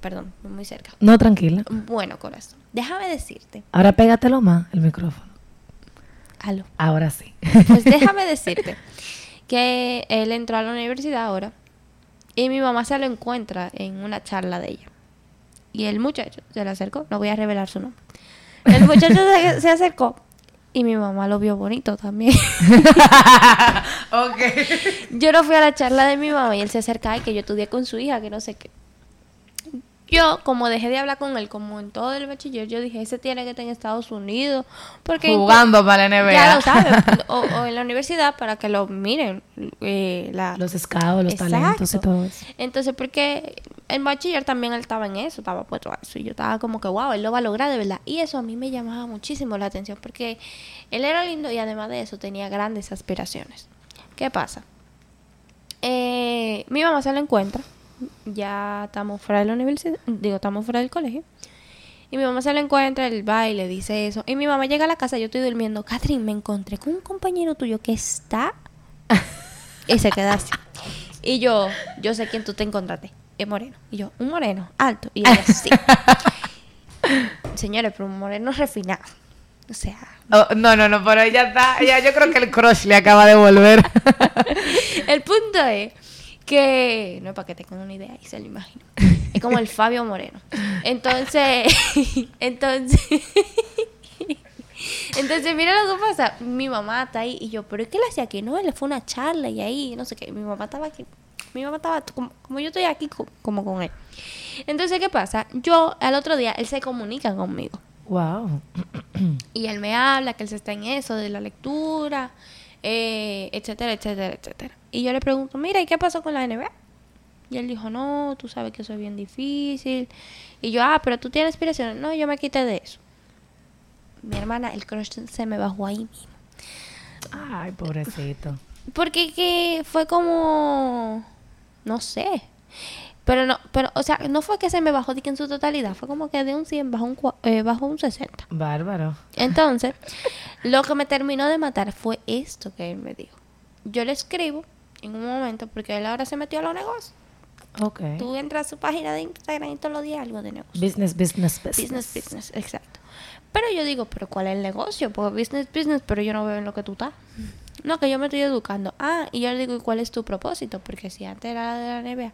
perdón, muy cerca. No, tranquila. Bueno, corazón, déjame decirte, Ahora pégatelo más, el micrófono. aló, Ahora sí. pues (laughs) déjame decirte que él entró a la universidad ahora y mi mamá se lo encuentra en una charla de ella. Y el muchacho se le acercó, no voy a revelar su nombre. El muchacho se, (laughs) se acercó y mi mamá lo vio bonito también. (laughs) ok. Yo no fui a la charla de mi mamá y él se acerca y que yo estudié con su hija, que no sé qué. Yo, como dejé de hablar con él, como en todo el bachiller, yo dije, ese tiene que estar en Estados Unidos. Porque Jugando para la NBA. Ya lo sabes. (laughs) o, o en la universidad para que lo miren. eh, la, Los scouts, los Exacto. talentos y todo eso. Entonces, porque en bachiller también él estaba en eso, estaba puesto a eso. Y yo estaba como que, wow, él lo va a lograr de verdad. Y eso a mí me llamaba muchísimo la atención porque él era lindo y además de eso tenía grandes aspiraciones. ¿Qué pasa? Eh, mi mamá se lo encuentra. Ya estamos fuera de la universidad, digo, estamos fuera del colegio. Y mi mamá se lo encuentra, él va y le dice eso. Y mi mamá llega a la casa, yo estoy durmiendo. Catherine, me encontré con un compañero tuyo que está. (laughs) y se queda así. Y yo, yo sé quién tú te encontraste. Es moreno. Y yo, un moreno, alto. Y ella, sí. (laughs) Señores, pero un moreno refinado. O sea, Oh, no, no, no, pero ella está, ella, yo creo que el crush le acaba de volver. (laughs) el punto es que, no es para que tengan una idea, y se lo imagino. Es como el Fabio Moreno. Entonces, (laughs) entonces, (laughs) entonces, mira lo que pasa. Mi mamá está ahí y yo, pero ¿qué le hacía aquí? No, él fue una charla y ahí, no sé qué. Mi mamá estaba aquí. Mi mamá estaba como, como yo estoy aquí, co- como con él. Entonces, ¿qué pasa? Yo, al otro día, él se comunica conmigo. wow. Y él me habla que él se está en eso de la lectura, eh, etcétera, etcétera, etcétera. Y yo le pregunto, mira, ¿y qué pasó con la NBA? Y él dijo, no, tú sabes que eso es bien difícil. Y yo, ah, pero tú tienes aspiraciones. No, yo me quité de eso. Mi hermana, el crush se me bajó ahí mismo. Ay, pobrecito. Porque que fue como, no sé. Pero no, pero, o sea, no fue que se me bajó de que en su totalidad, fue como que de un 100 bajó un, eh, bajó un 60. Bárbaro. Entonces, lo que me terminó de matar fue esto que él me dijo. Yo le escribo en un momento, porque él ahora se metió a los negocios. Ok. Tú entras a su página de Instagram y todos los días algo de negocio. Business, business, business. Business, business, exacto. Pero yo digo, ¿pero cuál es el negocio? Pues business, business, pero yo no veo en lo que tú estás. No, que yo me estoy educando. Ah, y yo le digo, ¿y cuál es tu propósito? Porque si antes era de la NBA,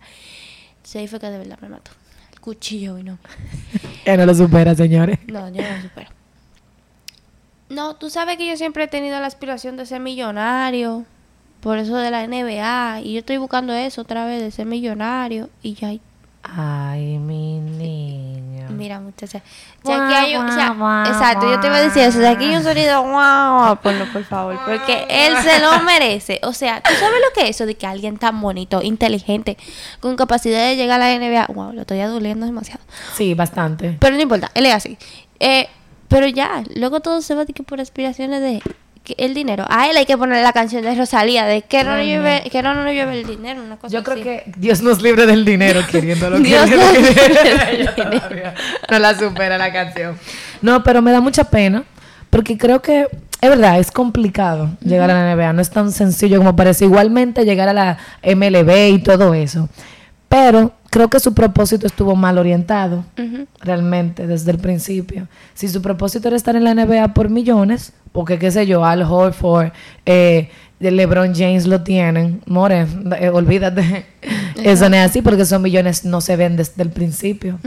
entonces ahí fue que de verdad me mató. El cuchillo y no. Que no lo supera, señores. No, yo no lo supero. No, tú sabes que yo siempre he tenido la aspiración de ser millonario. Por eso de la NBA. Y yo estoy buscando eso otra vez, de ser millonario. Y ya, Ay, mi niño. Mira, muchacha. Si aquí hay un- sea, exacto, yo te iba a decir eso. Si aquí hay un sonido, wow, ponlo por favor. Porque él se lo (laughs) merece. O sea, ¿tú sabes lo que es eso de que alguien tan bonito, inteligente, con capacidad de llegar a la NBA? Wow, lo estoy adulando demasiado. Sí, bastante. Pero no importa, él es así. Eh, pero ya, luego todo se va de que por aspiraciones de el dinero. A él hay que ponerle la canción de Rosalía de que no, nos lleve, que no nos lleve el dinero, una cosa Yo creo así. que Dios nos libre del dinero queriéndolo. Dios queriendo, nos libre. (laughs) No la supera la canción. No, pero me da mucha pena porque creo que es verdad, es complicado llegar a la NBA. No es tan sencillo como parece. Igualmente llegar a la MLB y todo eso. Pero creo que su propósito estuvo mal orientado realmente desde el principio. Si su propósito era estar en la NBA por millones, porque qué sé yo, Al Horford, eh, LeBron James lo tienen, more, eh, olvídate. Eso no es así porque esos millones no se ven desde el principio.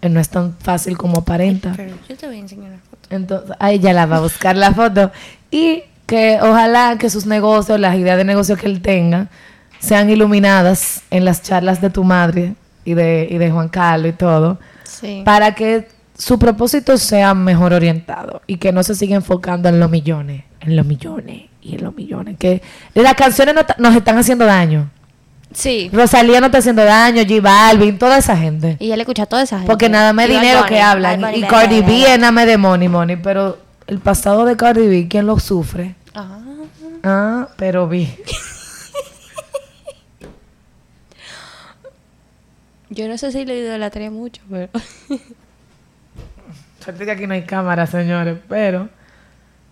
Eh, No es tan fácil como aparenta. Pero yo te voy a enseñar una foto. Entonces, ahí ya la va a buscar la foto. Y que ojalá que sus negocios, las ideas de negocio que él tenga, sean iluminadas en las charlas de tu madre y de, y de Juan Carlos y todo Sí. para que su propósito sea mejor orientado y que no se siga enfocando en los millones, en los millones y en los millones. Que las canciones no nos están haciendo daño. Sí. Rosalía no está haciendo daño, J Balvin, toda esa gente. Y él escucha a toda esa gente. Porque nada más dinero Bunny, que hablan. Bunny, Y Cardi B es nada más de money, money. Pero el pasado de Cardi B, ¿quién lo sufre? Ah. Ah, pero vi. (laughs) Yo no sé si lo idolatré mucho, pero... (laughs) Suerte que aquí no hay cámara, señores, pero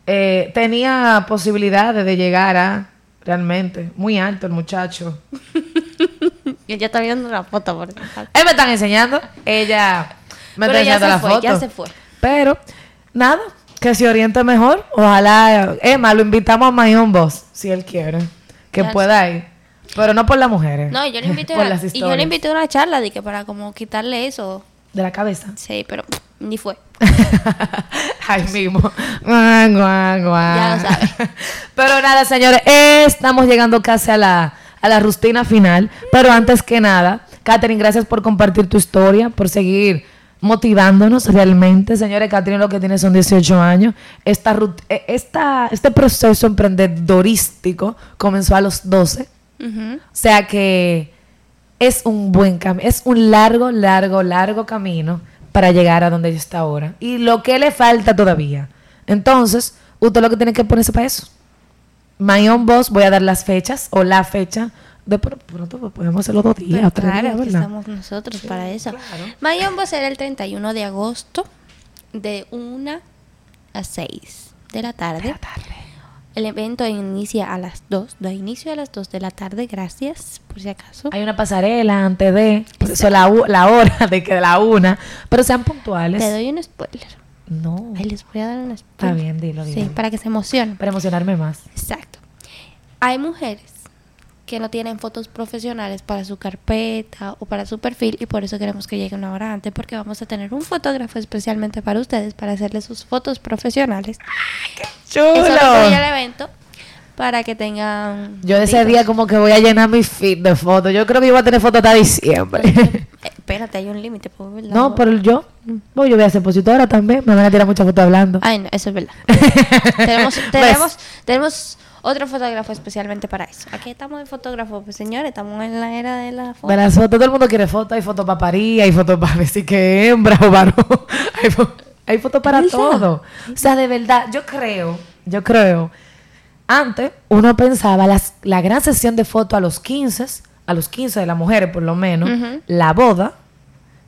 eh, tenía posibilidades de llegar a realmente muy alto el muchacho. (laughs) Ella está viendo la foto, por. Él me están enseñando, ella me Pero está enseñando se la fue, foto. ya se fue. Pero nada, que se oriente mejor. Ojalá, Emma, lo invitamos a My Own Boss, si él quiere, que Ya pueda ir. Pero no por las mujeres. No, yo le invité (laughs) por y yo le invité a una charla de que para como quitarle eso. de la cabeza. Sí, pero ni fue. (laughs) Ahí mismo. Ya lo sabe. (laughs) Pero nada, señores, estamos llegando casi a la, a la rustina final. Pero antes que nada, Katherine, gracias por compartir tu historia, por seguir motivándonos realmente. Señores, Katherine lo que tiene son 18 años. Esta, rut- eh, esta, este proceso emprendedorístico comenzó a los 12. O sea que es un buen camino, es un largo, largo, largo camino para llegar a donde ella está ahora. Y lo que le falta todavía. Entonces, usted lo que tiene que ponerse para eso. My own boss, voy a dar las fechas o la fecha. De pr- pronto pues, podemos hacerlo dos días, Pero o tres claro, días, ¿verdad? estamos nosotros para eso. claro. Mayombo será el 31 de agosto de 1 a 6 de la tarde. El evento inicia a las 2, da inicio a las 2 de la tarde, gracias, por si acaso. Hay una pasarela antes de, por eso la, la hora (laughs) de que la una, pero sean puntuales. Te doy un spoiler. No. Ay, les voy a dar una Está bien, dilo, Sí, dilo. para que se emocionen. Para emocionarme más. Exacto. Hay mujeres que no tienen fotos profesionales para su carpeta o para su perfil y por eso queremos que llegue una hora antes porque vamos a tener un fotógrafo especialmente para ustedes para hacerles sus fotos profesionales. Eso ¡Chulo! es el evento para que tengan... Yo de ese día como que voy a llenar mi feed de fotos. Yo creo que voy a tener fotos hasta diciembre. Eh, (laughs) espérate, hay un límite. no, pero yo, no, yo voy a ser positora también. Me van a tirar muchas fotos hablando. Ay, no, eso es verdad. tenemos, (laughs) tenemos, tenemos otro fotógrafo especialmente para eso. Aquí estamos de fotógrafo, pues señores, estamos en la era de la foto. De las fotos, todo el mundo quiere fotos. Hay fotos para parir, hay fotos para (laughs) decir que hembra o varón. (laughs) Hay, fo- hay fotos para ¿Verdad? todo. O sea, de verdad, yo creo, yo creo. Antes uno pensaba las, la gran sesión de fotos a los 15, a los 15 de las mujeres por lo menos, la boda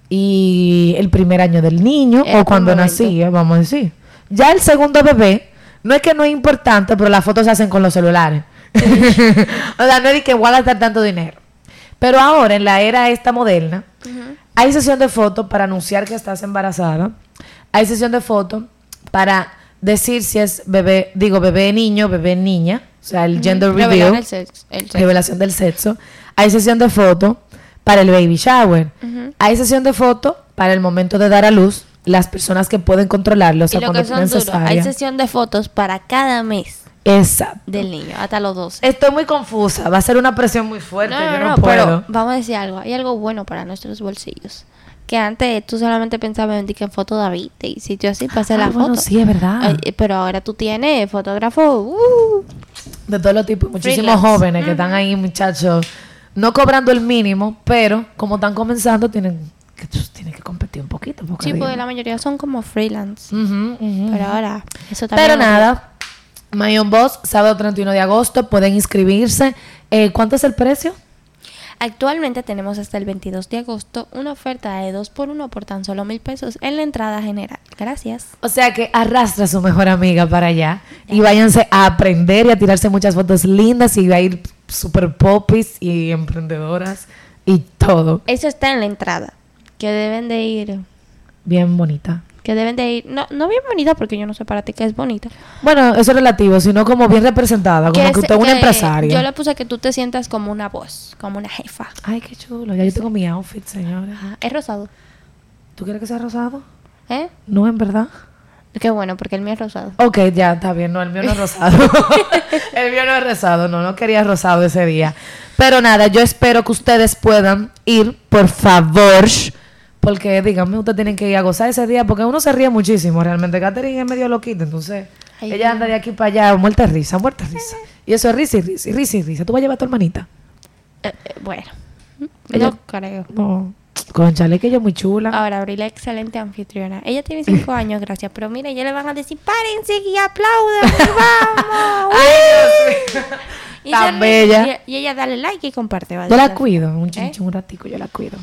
y el primer año del niño o cuando nacía, vamos a decir. Ya el segundo bebé, no es que no es importante, pero las fotos se hacen con los celulares. (laughs) o sea, no es que voy a gastar tanto dinero. Pero ahora, en la era esta moderna, hay sesión de fotos para anunciar que estás embarazada. Hay sesión de fotos para decir si es bebé, digo, bebé niño, bebé niña. O sea, el gender reveal el sexo. el sexo. revelación del sexo. Hay sesión de foto para el baby shower. Hay sesión de foto para el momento de dar a luz. Las personas que pueden controlarlo, o Y sea, lo cuando que son duros, hay sesión de fotos para cada mes Exacto. del niño, hasta los 12. Estoy muy confusa. Va a ser una presión muy fuerte. No, no, Yo no, no, puedo. pero vamos a decir algo. Hay algo bueno para nuestros bolsillos. Que antes tú solamente pensabas en que en foto David y sitio así para hacer Ah, la bueno, foto. sí, es verdad. Ay, pero ahora tú tienes fotógrafo. uh, de todos los tipos, muchísimos Freelance. jóvenes que están ahí, muchachos, no cobrando el mínimo, pero como están comenzando, tienen que, tienen que competir un poquito. Porque sí, porque la mayoría son como freelance. Pero ahora, eso también. Pero nada, My Own Boss, sábado 31 de agosto, pueden inscribirse. Eh, ¿Cuánto es el precio? Actualmente tenemos hasta el 22 de agosto una oferta de 2 por 1 por tan solo mil pesos en la entrada general. Gracias. O sea que arrastra a su mejor amiga para allá y váyanse a aprender y a tirarse muchas fotos lindas y va a ir super popis y emprendedoras y todo. Eso está en la entrada. Que deben de ir. Bien bonita. Que deben de ir. No, no bien bonita porque yo no sé para ti que es bonita. Bueno, eso es relativo, sino como bien representada, como que, es- usted es una que empresaria. Yo le puse que tú te sientas como una voz, como una jefa. Ay, qué chulo. Ya yo tengo mi outfit, señora. Ajá, Es rosado. ¿Tú quieres que sea rosado? ¿Eh? No, en verdad. Qué bueno, porque el mío es rosado. Ok, ya está bien. No, el mío no es rosado. (laughs) (laughs) el mío no es rosado. No, no quería rosado ese día. Pero nada, yo espero que ustedes puedan ir, por favor. Porque díganme, ustedes tienen que ir a gozar ese día. Porque uno se ríe muchísimo realmente. Catherine es medio loquita. Entonces, Ay, ella anda de aquí para allá, muerta de risa, muerta de risa. Y eso es risa y risa, y risa y risa. ¿Tú vas a llevar a tu hermanita? Eh, eh, bueno. Ella- No creo. No. Conchale, que ella es muy chula. Ahora, Abril es excelente anfitriona. Ella tiene cinco años, gracias. Pero mira, ya le van a decir, párense y aplaudan (laughs) vamos. Y Tan ríe. bella. Y, y ella dale like y comparte. Yo la cuido, un ¿Eh? chinchín, un ratico, yo la cuido.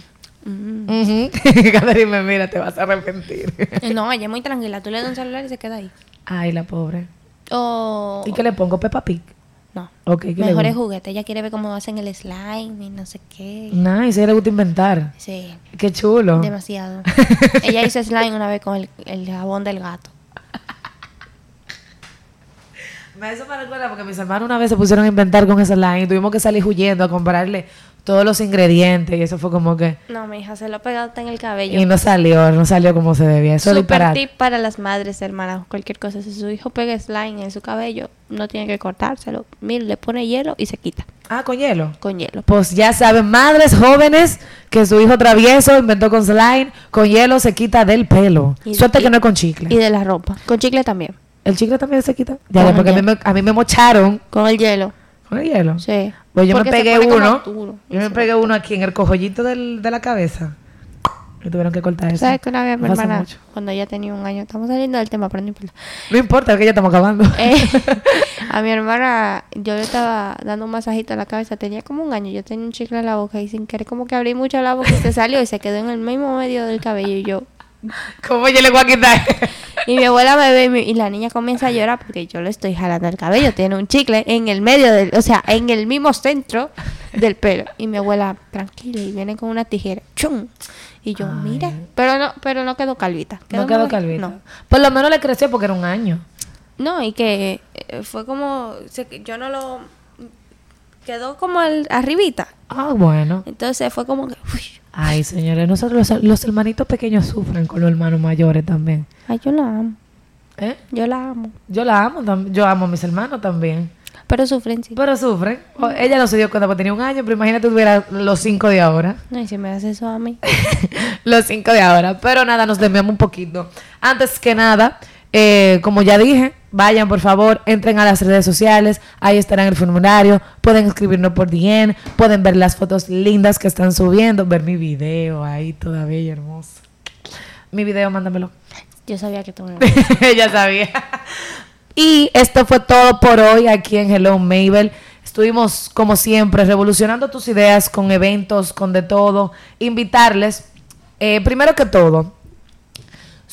Mm. (laughs) Catherine me mira, te vas a arrepentir. Eh, No, ella es muy tranquila. Tú le das un celular y se queda ahí. Ay, la pobre. O... ¿Y qué le pongo? Peppa Pig. No. Ok, ¿qué le Mejores juguetes. Ella quiere ver cómo hacen el slime y no sé qué. Nice, a ella le gusta inventar. Sí, Qué chulo. demasiado. ella hizo slime una vez con el, el jabón del gato. Me eso me recuerda porque mis hermanos una vez se pusieron a inventar con ese line y tuvimos que salir huyendo a comprarle todos los ingredientes y eso fue como que... No, mi hija se lo pegó hasta en el cabello. Y no salió, no salió como se debía. Eso es Super tip para las madres, hermanas. Cualquier cosa. Si su hijo pega slime en su cabello, no tiene que cortárselo. Mire, le pone hielo y se quita Ah, con hielo. con hielo. Pues ya saben, madres jóvenes, que su hijo travieso inventó con slime, con hielo se quita del pelo. Y- Suerte y- que no es con chicle. Y de la ropa. Con chicle también. ¿El chicle también se quita? Ya, Con porque a mí, me, a mí me mocharon Con el hielo. Con el hielo. Sí. Pues yo me Porque se pegué uno. duro. Yo me pegué uno aquí en el cojollito del, de la cabeza. Y tuvieron que cortar eso. ¿Sabes que una vez mi hermana, mucho. cuando ella tenía un año, estamos saliendo del tema, pero no importa. No importa, es que ya estamos acabando. (laughs) Eh, (laughs) a mi hermana, yo le estaba dando un masajito a la cabeza, tenía como un año, yo tenía un chicle en la boca y sin querer como que abrí mucho la boca y se salió y se quedó en el mismo medio del cabello y yo... ¿Cómo yo le voy a quitar? (laughs) (laughs) Y mi abuela me ve y, mi- y la niña comienza a llorar porque yo le estoy jalando el cabello, tiene un chicle en el medio del, o sea, en el mismo centro del pelo. Y mi abuela, tranquila, y viene con una tijera, ¡chum! Y yo, mira, pero no, pero no quedó calvita. no quedó calvita. No. Por lo menos le creció porque era un año. No, y que eh, fue como, yo no lo, quedó como al, arribita. Ah, bueno. Entonces fue como que, uy, Ay, señores, nosotros los, los hermanitos pequeños sufren con los hermanos mayores también. ay, yo la amo, ¿Eh? yo la amo. Yo la amo, yo amo a mis hermanos también. Pero sufren, sí. Pero sufren. O- Ella no se dio cuenta porque tenía un año, pero imagínate tuviera los cinco de ahora. Ay, si me hace eso a mí. (laughs) los cinco de ahora. Pero nada, nos desviamos un poquito. Antes que nada, eh, como ya dije, vayan por favor, entren a las redes sociales, ahí estará el formulario, pueden escribirnos por DM, pueden ver las fotos lindas que están subiendo, ver mi video ahí toda bella y hermosa. Mi video, mándamelo. Yo sabía que tú me (laughs) (laughs) ya sabía. Y esto fue todo por hoy aquí en Hello Mabel. Estuvimos, como siempre, revolucionando tus ideas con eventos, con de todo. Invitarles, eh, primero que todo,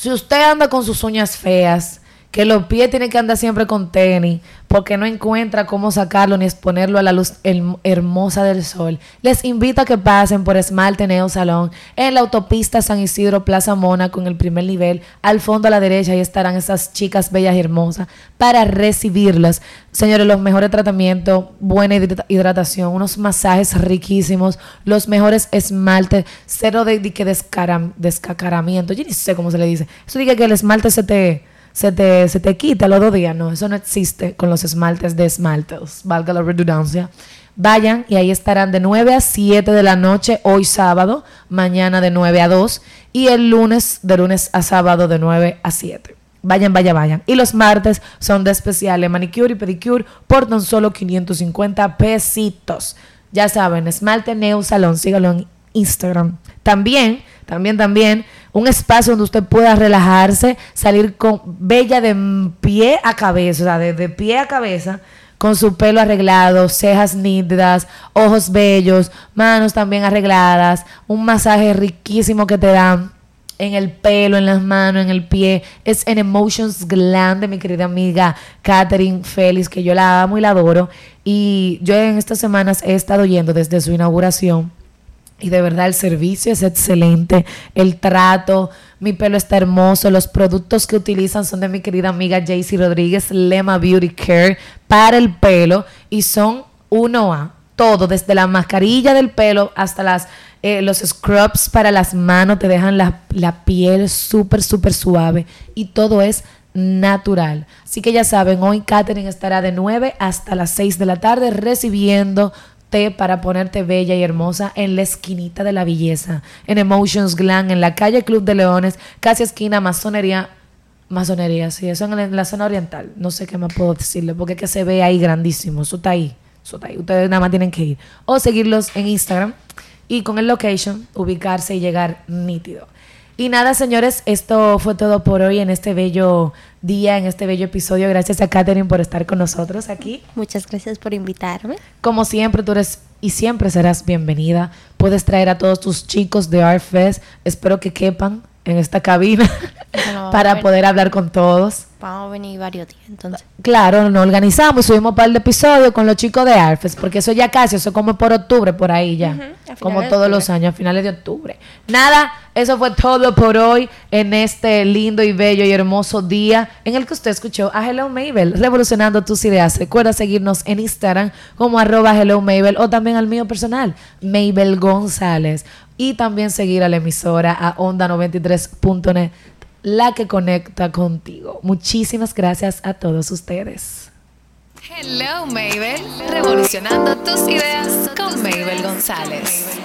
si usted anda con sus uñas feas, que los pies tienen que andar siempre con tenis, porque no encuentra cómo sacarlo ni exponerlo a la luz herm- hermosa del sol, les invito a que pasen por Esmalte Neo Salón en la autopista San Isidro Plaza Mona con el primer nivel. Al fondo a la derecha ahí estarán esas chicas bellas y hermosas para recibirlas. Señores, los mejores tratamientos, buena hidra- hidratación, unos masajes riquísimos, los mejores esmaltes, cero de, que descacaramiento. Yo ni sé cómo se le dice. Eso dice que el esmalte se te se te, se te quita los dos días. No, eso no existe con los esmaltes de esmaltes, valga la redundancia. Vayan y ahí estarán de 9 a 7 de la noche hoy sábado, mañana de 9 a 2 y el lunes de lunes a sábado de 9 a 7. Vayan, vayan, vayan. Y los martes son de especiales manicure y pedicure por tan solo 550 pesitos. Ya saben, esmalte Neo Salón, sígalo en Instagram. También, también, también, un espacio donde usted pueda relajarse, salir con bella de pie a cabeza, o sea, de, de pie a cabeza, con su pelo arreglado, cejas nítidas, ojos bellos, manos también arregladas, un masaje riquísimo que te dan en el pelo, en las manos, en el pie. Es en Emotions Glam de mi querida amiga Catherine Félix, que yo la amo y la adoro. Y yo en estas semanas he estado yendo desde su inauguración. Y de verdad el servicio es excelente, el trato, mi pelo está hermoso, los productos que utilizan son de mi querida amiga Jaycee Rodríguez, Lema Beauty Care para el pelo y son uno a todo, desde la mascarilla del pelo hasta eh, los scrubs para las manos, te dejan la, la piel súper, súper suave y todo es natural. Así que ya saben, hoy Katherine estará de 9 hasta las 6 de la tarde recibiendo para ponerte bella y hermosa en la esquinita de la belleza, en Emotions Glam, en la calle Club de Leones, casi esquina Masonería. Masonería, sí, eso en la, en la zona oriental. No sé qué más puedo decirle, porque es que se ve ahí grandísimo. Eso está ahí. Eso está ahí. Ustedes nada más tienen que ir. O seguirlos en Instagram y con el location ubicarse y llegar nítido. Y nada, señores, esto fue todo por hoy en este bello día, en este bello episodio. Gracias a Katherine por estar con nosotros aquí. Muchas gracias por invitarme. Como siempre, tú eres y siempre serás bienvenida. Puedes traer a todos tus chicos de Art Fest. Espero que quepan en esta cabina no (laughs) para poder hablar con todos. Vamos a venir varios días, entonces. Claro, nos organizamos, subimos un par de episodios con los chicos de Arfes, porque eso ya casi, eso como por octubre, por ahí ya. Como todos los años, a finales de octubre. Nada, eso fue todo por hoy en este lindo y bello y hermoso día en el que usted escuchó a Hello Mabel, revolucionando tus ideas. Recuerda seguirnos en Instagram como arroba Hello Mabel o también al mío personal, Mabel González. Y también seguir a la emisora a onda93.net la que conecta contigo. Muchísimas gracias a todos ustedes. Hello Mabel, revolucionando tus ideas con Mabel González.